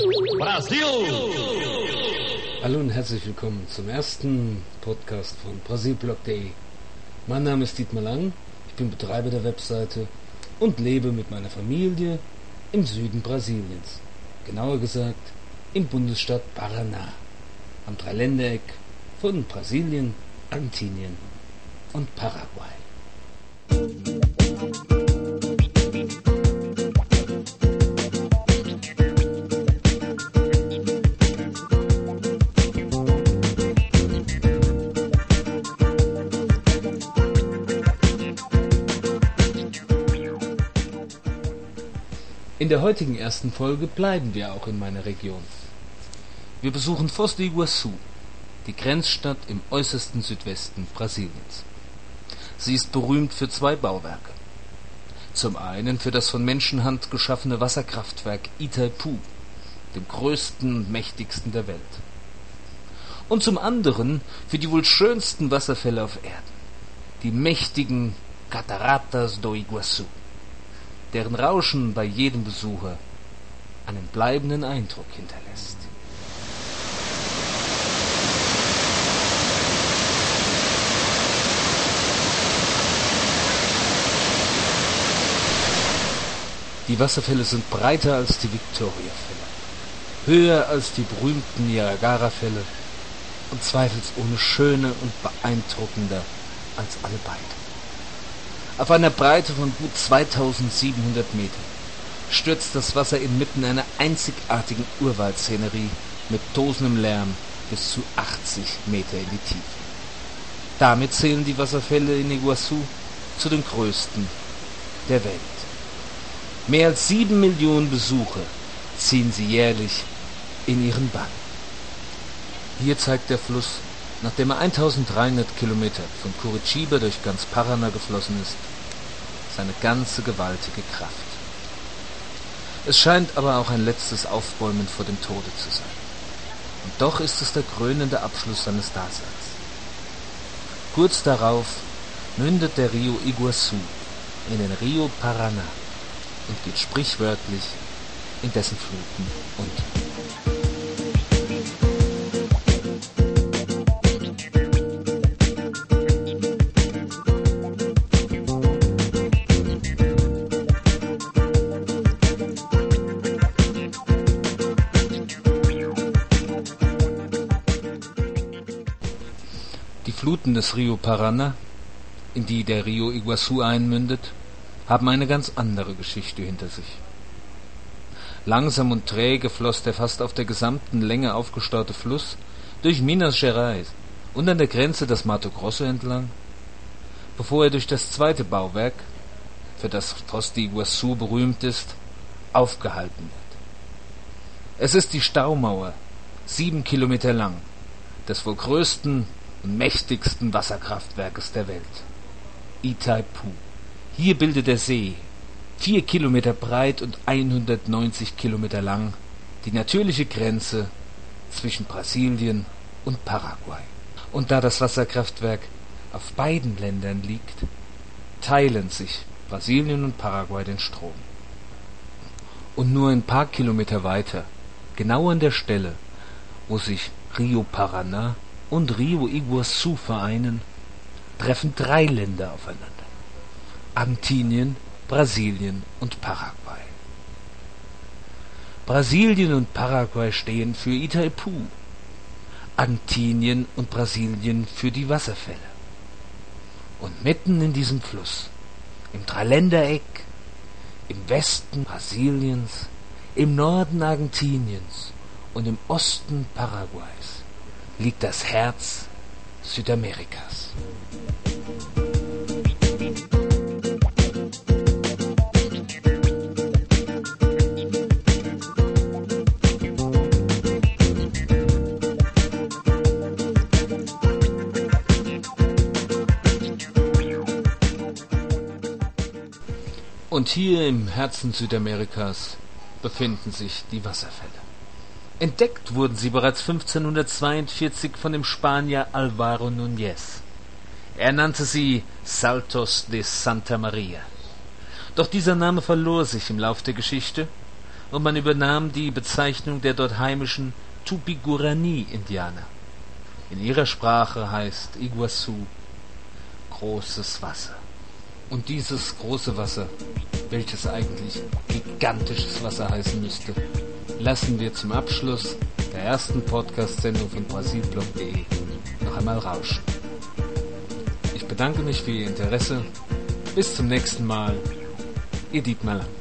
Brasil! Hallo und herzlich willkommen zum ersten Podcast von brasilblog.de. Mein Name ist Dietmar Lang, ich bin Betreiber der Webseite und lebe mit meiner Familie im Süden Brasiliens. Genauer gesagt im Bundesstaat Paraná, am Dreiländereck von Brasilien, Argentinien und Paraguay. In der heutigen ersten Folge bleiben wir auch in meiner Region. Wir besuchen Foz do Iguaçu, die Grenzstadt im äußersten Südwesten Brasiliens. Sie ist berühmt für zwei Bauwerke. Zum einen für das von Menschenhand geschaffene Wasserkraftwerk Itaipu, dem größten und mächtigsten der Welt. Und zum anderen für die wohl schönsten Wasserfälle auf Erden, die mächtigen Cataratas do Iguaçu deren Rauschen bei jedem Besucher einen bleibenden Eindruck hinterlässt. Die Wasserfälle sind breiter als die Victoriafälle, höher als die berühmten Niagara-Fälle und zweifelsohne schöner und beeindruckender als alle beide. Auf einer Breite von gut 2700 Metern stürzt das Wasser inmitten einer einzigartigen Urwaldszenerie mit tosendem Lärm bis zu 80 Meter in die Tiefe. Damit zählen die Wasserfälle in Iguazu zu den größten der Welt. Mehr als sieben Millionen Besucher ziehen sie jährlich in ihren Bann. Hier zeigt der Fluss, nachdem er 1300 Kilometer von Curitiba durch ganz Paraná geflossen ist, seine ganze gewaltige Kraft. Es scheint aber auch ein letztes Aufbäumen vor dem Tode zu sein. Und doch ist es der krönende Abschluss seines Daseins. Kurz darauf mündet der Rio Iguazu in den Rio Paraná und geht sprichwörtlich in dessen Fluten unter. Die Fluten des Rio Paraná, in die der Rio Iguazu einmündet, haben eine ganz andere Geschichte hinter sich. Langsam und träge floss der fast auf der gesamten Länge aufgestaute Fluss durch Minas Gerais und an der Grenze das Mato Grosso entlang, bevor er durch das zweite Bauwerk, für das Foz de Iguazu berühmt ist, aufgehalten wird. Es ist die Staumauer, sieben Kilometer lang, des wohl größten mächtigsten Wasserkraftwerkes der Welt. Itaipu. Hier bildet der See, vier Kilometer breit und 190 Kilometer lang, die natürliche Grenze zwischen Brasilien und Paraguay. Und da das Wasserkraftwerk auf beiden Ländern liegt, teilen sich Brasilien und Paraguay den Strom. Und nur ein paar Kilometer weiter, genau an der Stelle, wo sich Rio Paraná und Rio Iguazu vereinen, treffen drei Länder aufeinander. Argentinien, Brasilien und Paraguay. Brasilien und Paraguay stehen für Itaipu, Argentinien und Brasilien für die Wasserfälle. Und mitten in diesem Fluss, im Dreiländereck, im Westen Brasiliens, im Norden Argentiniens und im Osten Paraguays liegt das Herz Südamerikas. Und hier im Herzen Südamerikas befinden sich die Wasserfälle. Entdeckt wurden sie bereits 1542 von dem Spanier Alvaro Núñez. Er nannte sie Saltos de Santa Maria. Doch dieser Name verlor sich im Lauf der Geschichte, und man übernahm die Bezeichnung der dort heimischen Tupi-Guarani-Indianer. In ihrer Sprache heißt Iguazu großes Wasser. Und dieses große Wasser, welches eigentlich gigantisches Wasser heißen müsste, lassen wir zum Abschluss der ersten Podcast-Sendung von Brasilblog.de noch einmal rauschen. Ich bedanke mich für Ihr Interesse. Bis zum nächsten Mal. Ihr Dietmar Lang.